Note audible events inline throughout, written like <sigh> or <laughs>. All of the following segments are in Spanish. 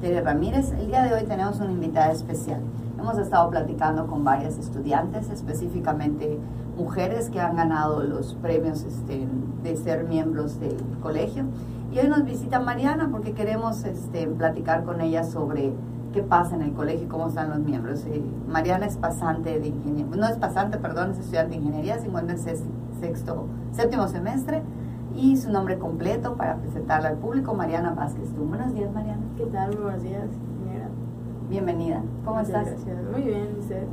Tere Ramírez. El día de hoy tenemos una invitada especial. Hemos estado platicando con varias estudiantes, específicamente mujeres que han ganado los premios este, de ser miembros del colegio. Y hoy nos visita Mariana porque queremos este, platicar con ella sobre qué pasa en el colegio y cómo están los miembros. Eh, Mariana es pasante de ingeniería, no es pasante, perdón, es estudiante de ingeniería, se encuentra en sexto, séptimo semestre y su nombre completo para presentarla al público, Mariana Vázquez. ¿Tú? Buenos días, Mariana. ¿Qué tal? Muy buenos días, señora. Bienvenida. ¿Cómo estás? Gracias. Muy bien, usted.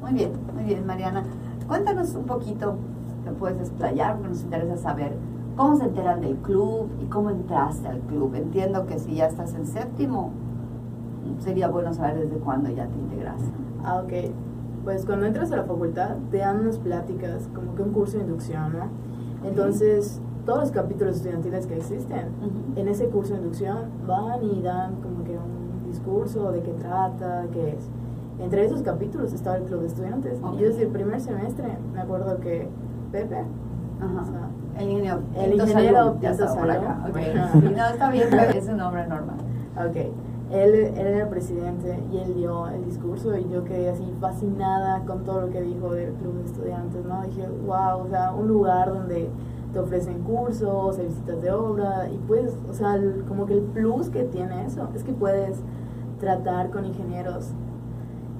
Muy bien, muy bien, Mariana. Cuéntanos un poquito, te puedes explayar porque nos interesa saber cómo se enteran del club y cómo entraste al club. Entiendo que si ya estás en séptimo, sería bueno saber desde cuándo ya te integras. Ah, ok. Pues cuando entras a la facultad te dan unas pláticas, como que un curso de inducción, ¿no? Entonces, todos los capítulos estudiantiles que existen, en ese curso de inducción van y dan como que un discurso de qué trata, qué es. Entre esos capítulos estaba el club de estudiantes. Y yo desde el primer semestre me acuerdo que Pepe, Ajá. el ingeniero, el ingeniero ya está por acá. Okay. no, está bien, <laughs> es un nombre normal. Ok. Él, él, era el presidente y él dio el discurso y yo quedé así fascinada con todo lo que dijo del club de estudiantes, ¿no? Dije, wow, o sea, un lugar donde te ofrecen cursos, hay visitas de obra y pues, o sea, como que el plus que tiene eso es que puedes tratar con ingenieros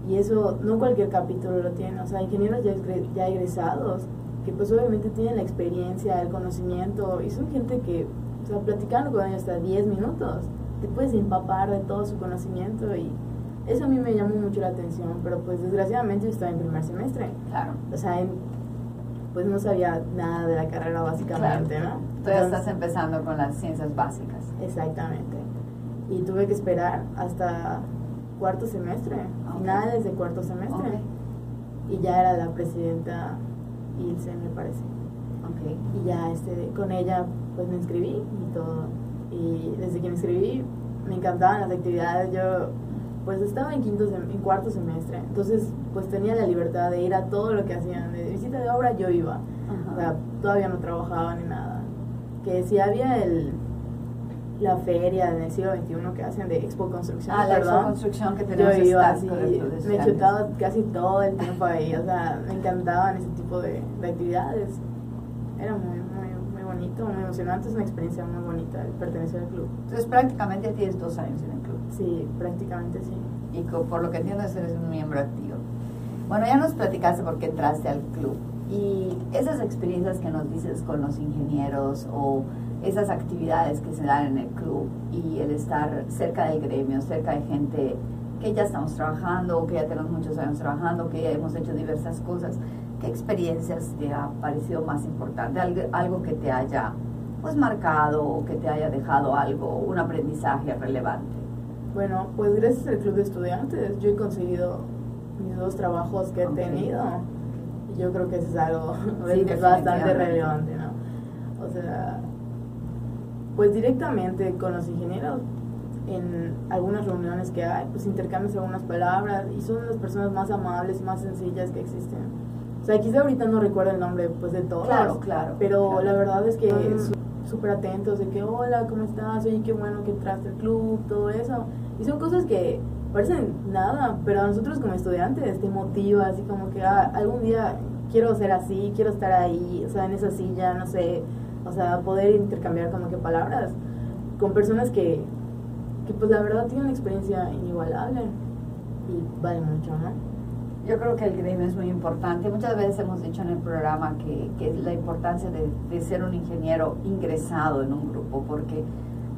y eso no cualquier capítulo lo tiene, o sea, ingenieros ya, ya egresados que pues obviamente tienen la experiencia, el conocimiento y son gente que, o sea, platicando con ellos hasta 10 minutos, te puedes empapar de todo su conocimiento y eso a mí me llamó mucho la atención, pero pues desgraciadamente yo estaba en primer semestre. Claro. O sea, en, pues no sabía nada de la carrera básicamente, ¿no? Tú ya estás empezando con las ciencias básicas. Exactamente. Y tuve que esperar hasta cuarto semestre, finales de cuarto semestre. Y ya era la presidenta Ilse, me parece. Okay. Y ya este, con ella pues me inscribí y todo. Y desde que me inscribí me encantaban las actividades. Yo pues estaba en quinto en cuarto semestre, entonces pues tenía la libertad de ir a todo lo que hacían, de visita de obra yo iba, o sea, todavía no trabajaba ni nada. Que si había el la feria en el siglo XXI que hacen de Expo Construcción, ah, la Expo Construcción que tenemos yo iba así, me he chutado casi todo el tiempo ahí, o sea, me encantaban ese tipo de, de actividades. Era muy, muy bonito, muy emocionante, es una experiencia muy bonita el pertenecer al club. Entonces prácticamente tienes dos años en el club. Sí, prácticamente sí. Y por lo que entiendo eres un miembro activo. Bueno, ya nos platicaste por qué entraste al club. Y esas experiencias que nos dices con los ingenieros o esas actividades que se dan en el club y el estar cerca del gremio, cerca de gente que ya estamos trabajando, que ya tenemos muchos años trabajando, que ya hemos hecho diversas cosas. ¿Qué experiencias te ha parecido más importante? Algo, algo que te haya pues marcado o que te haya dejado algo, un aprendizaje relevante. Bueno, pues gracias al club de estudiantes yo he conseguido mis dos trabajos que he tenido y yo creo que eso es algo <laughs> bastante relevante, ¿no? O sea, pues directamente con los ingenieros en algunas reuniones que hay, pues intercambias algunas palabras y son las personas más amables y más sencillas que existen. O sea, quizá ahorita no recuerdo el nombre pues de todos, claro, claro, pero la verdad es que súper atentos de que hola, ¿cómo estás? Oye, qué bueno que entraste al club, todo eso. Y son cosas que parecen nada, pero a nosotros como estudiantes te motiva, así como que ah, algún día quiero ser así, quiero estar ahí, o sea, en esa silla, no sé, o sea, poder intercambiar como que palabras con personas que, que pues la verdad tienen una experiencia inigualable y vale mucho, ¿no? Yo creo que el gremio es muy importante. Muchas veces hemos dicho en el programa que, que es la importancia de, de, ser un ingeniero ingresado en un grupo, porque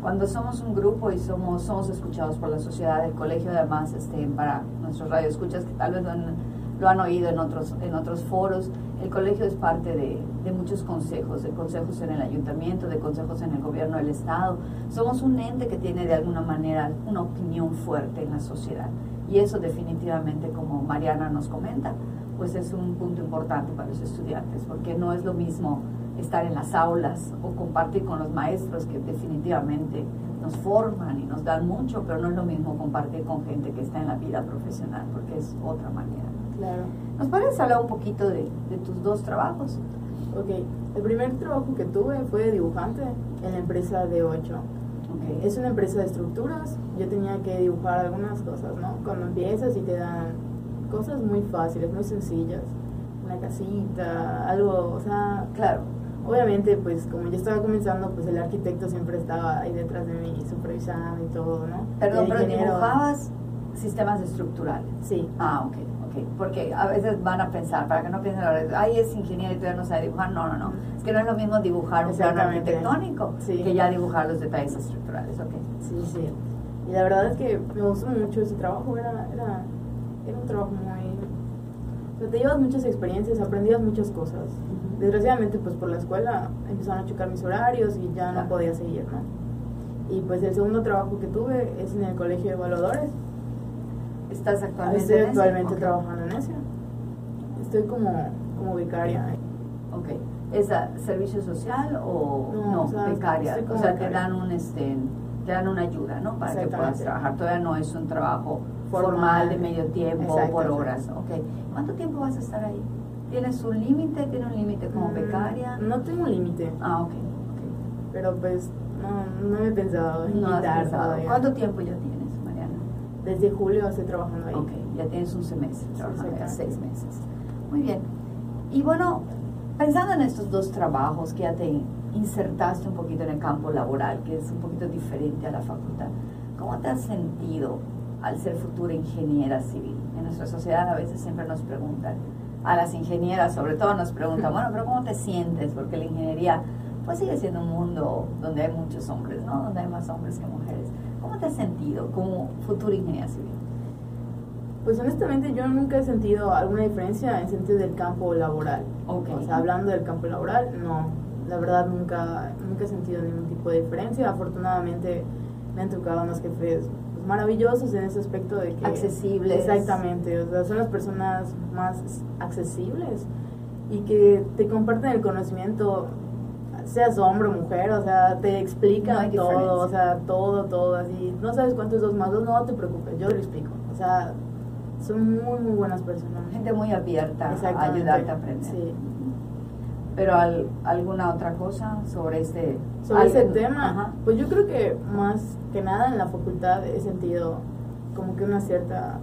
cuando somos un grupo y somos, somos escuchados por la sociedad, el colegio además, este, para nuestros radioescuchas que tal vez lo han, lo han oído en otros, en otros foros, el colegio es parte de, de, muchos consejos, de consejos en el ayuntamiento, de consejos en el gobierno del Estado. Somos un ente que tiene de alguna manera una opinión fuerte en la sociedad. Y eso definitivamente, como Mariana nos comenta, pues es un punto importante para los estudiantes, porque no es lo mismo estar en las aulas o compartir con los maestros que definitivamente nos forman y nos dan mucho, pero no es lo mismo compartir con gente que está en la vida profesional, porque es otra manera. Claro. ¿Nos puedes hablar un poquito de, de tus dos trabajos? Ok, el primer trabajo que tuve fue de dibujante en la empresa de 8. Ok. Es una empresa de estructuras. Yo tenía que dibujar algunas cosas, ¿no? Cuando empiezas y te dan cosas muy fáciles, muy sencillas. Una casita, algo, o sea, Claro. obviamente, pues como yo estaba comenzando, pues el arquitecto siempre estaba ahí detrás de mí, supervisando y todo, ¿no? Perdón, pero dibujabas sistemas estructurales. Sí. Ah, ok, ok. Porque a veces van a pensar, para que no piensen ahora, ay, es ingeniero y todavía no sabe dibujar. No, no, no. Es que no es lo mismo dibujar un plano arquitectónico Sí. que ya dibujar los detalles estructurales, ok. Sí, sí. Y la verdad es que me gustó mucho ese trabajo. Era, era, era un trabajo muy... O sea, te llevas muchas experiencias, aprendías muchas cosas. Desgraciadamente, pues por la escuela empezaron a chocar mis horarios y ya no Claro. podía seguir, ¿no? Y pues el segundo trabajo que tuve es en el colegio de evaluadores. ¿Estás actualmente Estoy en actualmente trabajando en eso. Estoy como, como becaria. Ok. ¿Es servicio social o No, no, o sea, becaria? O sea, te becaria. dan un este te dan una ayuda, ¿no? Para que puedas trabajar. Todavía no es un trabajo Formal. formal, de medio tiempo Exacto, por horas. Ok. ¿Cuánto tiempo vas a estar ahí? ¿Tienes un límite? ¿Tienes un límite como Mm, becaria? No tengo un límite, Ah, ok. pero pues no, no me he pensado en. No has pensado. ¿Cuánto tiempo ya tienes? Desde julio estoy trabajando ahí. Ok, ya tienes un semestre trabajando, exactamente. seis meses. Muy bien. Y bueno, pensando en estos dos trabajos que ya te insertaste un poquito en el campo laboral, que es un poquito diferente a la facultad, ¿cómo te has sentido al ser futura ingeniera civil? En nuestra sociedad a veces siempre nos preguntan, a las ingenieras sobre todo nos preguntan, <laughs> bueno, pero ¿cómo te sientes? Porque la ingeniería pues sigue siendo un mundo donde hay muchos hombres, ¿no? Donde hay más hombres que mujeres. ¿Cómo te has sentido como futura ingeniera civil? Pues honestamente yo nunca he sentido alguna diferencia en sentido del campo laboral. Ok. O sea, hablando del campo laboral, no. La verdad nunca, nunca he sentido ningún tipo de diferencia. Afortunadamente me han tocado unos jefes pues, maravillosos en ese aspecto de que... Accesibles. Exactamente. O sea, son las personas más accesibles y que te comparten el conocimiento, seas hombre o mujer, o sea, te explican todo, o sea, todo, todo, así. No sabes cuánto es dos más dos, no te preocupes, yo te lo explico. O sea, son muy, muy buenas personas. Gente muy abierta a ayudarte a aprender. Sí. Pero al- alguna otra cosa sobre este Sobre ese tema, Ajá. pues yo creo que más que nada en la facultad he sentido como que una cierta,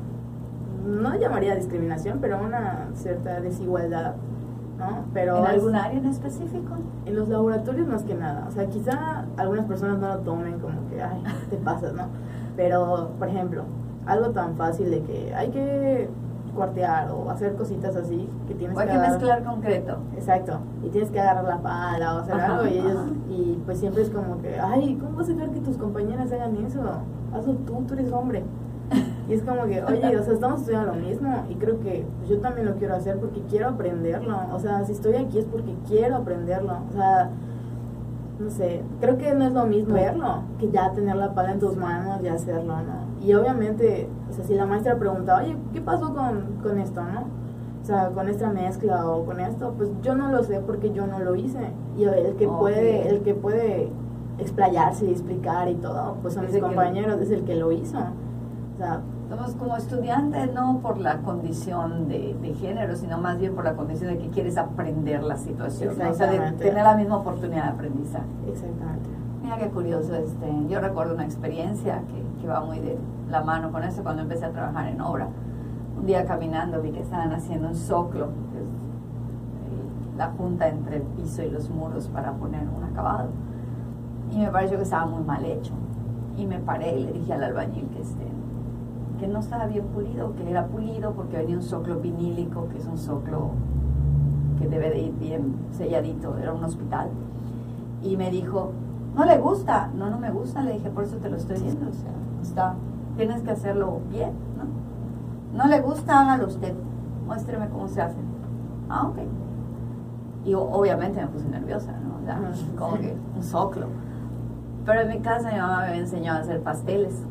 no llamaría discriminación, pero una cierta desigualdad, ¿no? Pero ¿En algún área en específico? en los laboratorios más que nada, o sea, quizá algunas personas no lo tomen como que, ay, te pasas, ¿no? Pero, por ejemplo, algo tan fácil de que hay que cuartear o hacer cositas así que tienes O hay que mezclar concreto. Exacto, y tienes que agarrar la pala o hacer Ajá, algo y ellos, ajá. y pues siempre es como que, ay, ¿cómo vas a dejar que tus compañeras hagan eso? Hazlo tú, tú eres hombre. Y es como que, oye, o sea, estamos estudiando lo mismo y creo que yo también lo quiero hacer porque quiero aprenderlo. O sea, si estoy aquí es porque quiero aprenderlo. O sea, no sé, creo que no es lo mismo verlo que ya tener la pala en tus manos y hacerlo, ¿no? Y obviamente, o sea, si la maestra pregunta, oye, ¿qué pasó con, con esto, no? O sea, con esta mezcla o con esto, pues yo no lo sé porque yo no lo hice. Y el que puede, el que puede explayarse y explicar y todo, pues son mis compañeros, es el que lo hizo. O sea, Somos como estudiantes, no por la condición de, de género, sino más bien por la condición de que quieres aprender la situación. ¿no? O sea, de tener la misma oportunidad de aprendizaje. exactamente. Mira qué curioso, este, yo recuerdo una experiencia que, que va muy de la mano con eso cuando empecé a trabajar en obra. Un día caminando vi que estaban haciendo un soclo, que es el- la junta entre el piso y los muros para poner un acabado. Y me pareció que estaba muy mal hecho. Y me paré y le dije al albañil que, este, que no estaba bien pulido, que era pulido porque venía un soclo vinílico, que es un soclo que debe de ir bien selladito, era un hospital. Y me dijo, no le gusta, no, no me gusta, le dije, por eso te lo estoy diciendo, o sea, está, tienes que hacerlo bien, ¿no? No le gusta, hágalo usted, muéstreme cómo se hace. Ah, ok. Y obviamente me puse nerviosa, ¿no? O sea, como que un soclo. Pero en mi casa mi mamá me había enseñado a hacer pasteles.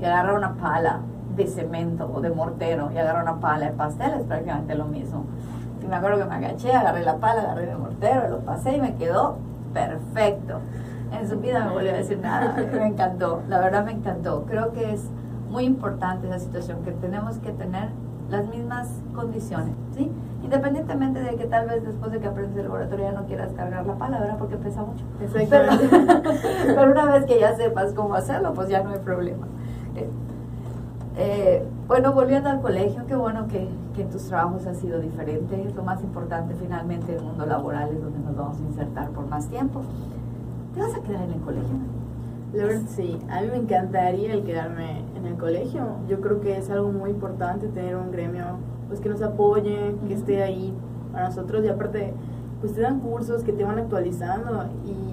Y agarrar una pala de cemento o de mortero y agarrar una pala de pasteles, prácticamente lo mismo. Y me acuerdo que me agaché, agarré la pala, agarré el mortero, lo pasé y me quedó perfecto. En su vida me volvió a decir nada, me encantó, la verdad me encantó. Creo que es muy importante esa situación, que tenemos que tener las mismas condiciones, ¿sí? Independientemente de que tal vez después de que aprendes el laboratorio ya no quieras cargar la pala, ¿verdad? Porque pesa mucho. Pero, <laughs> pero, una vez que ya sepas cómo hacerlo, pues ya no hay problema. Eh, bueno, volviendo al colegio, qué bueno que, que en tus trabajos ha sido diferente. Es lo más importante finalmente el mundo laboral es donde nos vamos a insertar por más tiempo. ¿Te vas a quedar en el colegio? La verdad, sí. A mí me encantaría el quedarme en el colegio. Yo creo que es algo muy importante tener un gremio pues que nos apoye, que esté ahí para nosotros y aparte pues te dan cursos que te van actualizando y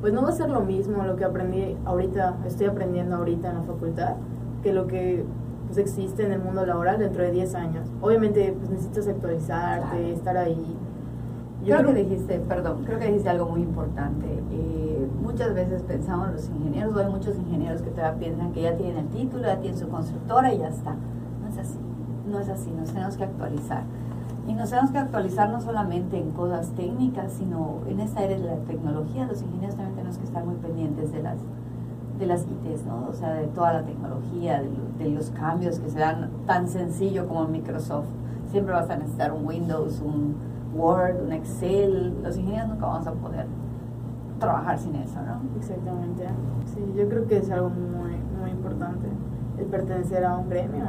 pues no va a ser lo mismo lo que aprendí ahorita, estoy aprendiendo ahorita en la facultad que lo que pues existe en el mundo laboral dentro de 10 años. Obviamente pues necesitas actualizarte, estar ahí. Yo creo, que dijiste, perdón, creo que dijiste algo muy importante. Eh, muchas veces pensamos los ingenieros, o hay muchos ingenieros que todavía piensan que ya tienen el título, ya tienen su constructora y ya está. No es así, no es así, nos tenemos que actualizar. Y nos tenemos que actualizar no solamente en cosas técnicas, sino en esta área de la tecnología. Los ingenieros también tenemos que estar muy pendientes de las de las ITs, ¿no? O sea, de toda la tecnología, de, los cambios que se dan tan sencillo como Microsoft. Siempre vas a necesitar un Windows, un Word, un Excel. Los ingenieros nunca vamos a poder trabajar sin eso, ¿no? Exactamente. Sí, yo creo que es algo muy, muy importante el pertenecer a un gremio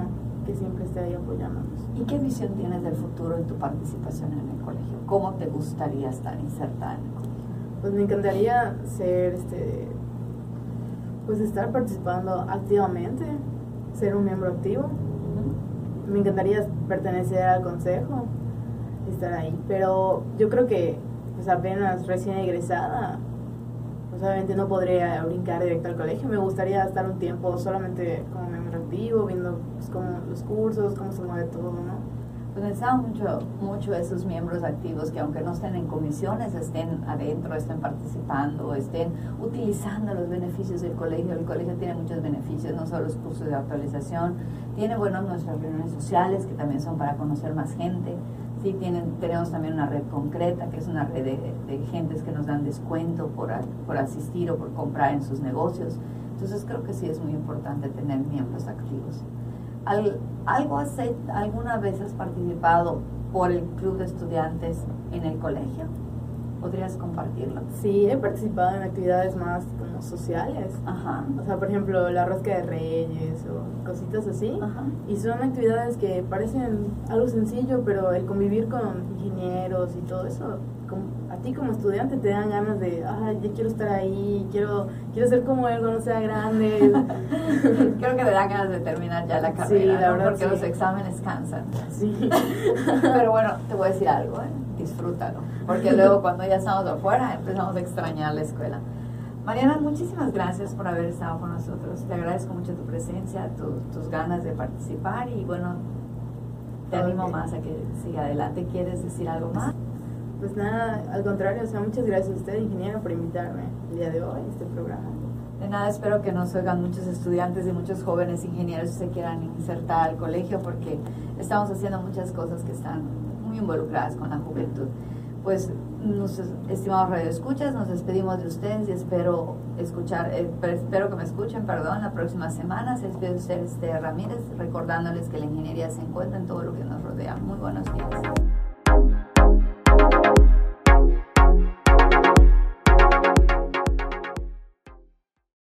que siempre esté ahí apoyándonos. ¿Y qué visión tienes del futuro en tu participación en el colegio? ¿Cómo te gustaría estar insertada en el colegio? Pues me encantaría ser este pues estar participando activamente, ser un miembro activo. Me encantaría pertenecer al consejo, estar ahí, pero yo creo que pues apenas recién egresada, pues obviamente no podría brincar directo al colegio, me gustaría estar un tiempo solamente como activo, viendo pues, los cursos, cómo se mueve todo, ¿no? pues necesitamos mucho, mucho esos miembros activos que aunque no estén en comisiones, estén adentro, estén participando, estén utilizando los beneficios del colegio. El colegio tiene muchos beneficios, no solo los cursos de actualización, tiene, bueno, nuestras reuniones sociales que también son para conocer más gente. Sí, tienen, tenemos también una red concreta, que es una red de, de gentes que nos dan descuento por, por asistir o por comprar en sus negocios. Entonces creo que sí es muy importante tener miembros activos. ¿Algo has, alguna vez has participado por el club de estudiantes en el colegio? ¿Podrías compartirlo? Sí, he participado en actividades más como sociales. Ajá. O sea, por ejemplo, la rosca de reyes o cositas así. Ajá. Y son actividades que parecen algo sencillo, pero el convivir con ingenieros y todo eso a ti como estudiante te dan ganas de, ay, yo quiero estar ahí, quiero, quiero ser como él cuando sea grande. <laughs> Creo que te dan ganas de terminar ya la carrera, porque los exámenes cansan. Sí. <laughs> Pero bueno, te voy a decir algo, ¿eh? disfrútalo, porque luego <laughs> cuando ya estamos afuera empezamos a extrañar la escuela. Mariana, muchísimas gracias por haber estado con nosotros. Te agradezco mucho tu presencia, tus ganas de participar y bueno, te animo más a que siga adelante. ¿Quieres decir algo más? Pues nada, al contrario, o sea, muchas gracias a usted, ingeniero, por invitarme el día de hoy a este programa. De nada, espero que nos oigan muchos estudiantes y muchos jóvenes ingenieros que se quieran insertar al colegio porque estamos haciendo muchas cosas que están muy involucradas con la juventud. Pues, nos, estimados radioescuchas, nos despedimos de ustedes y espero escuchar, eh, espero que me escuchen, perdón, la próxima semana. Se despide usted, este Ramírez, recordándoles que la ingeniería se encuentra en todo lo que nos rodea. Muy buenos días.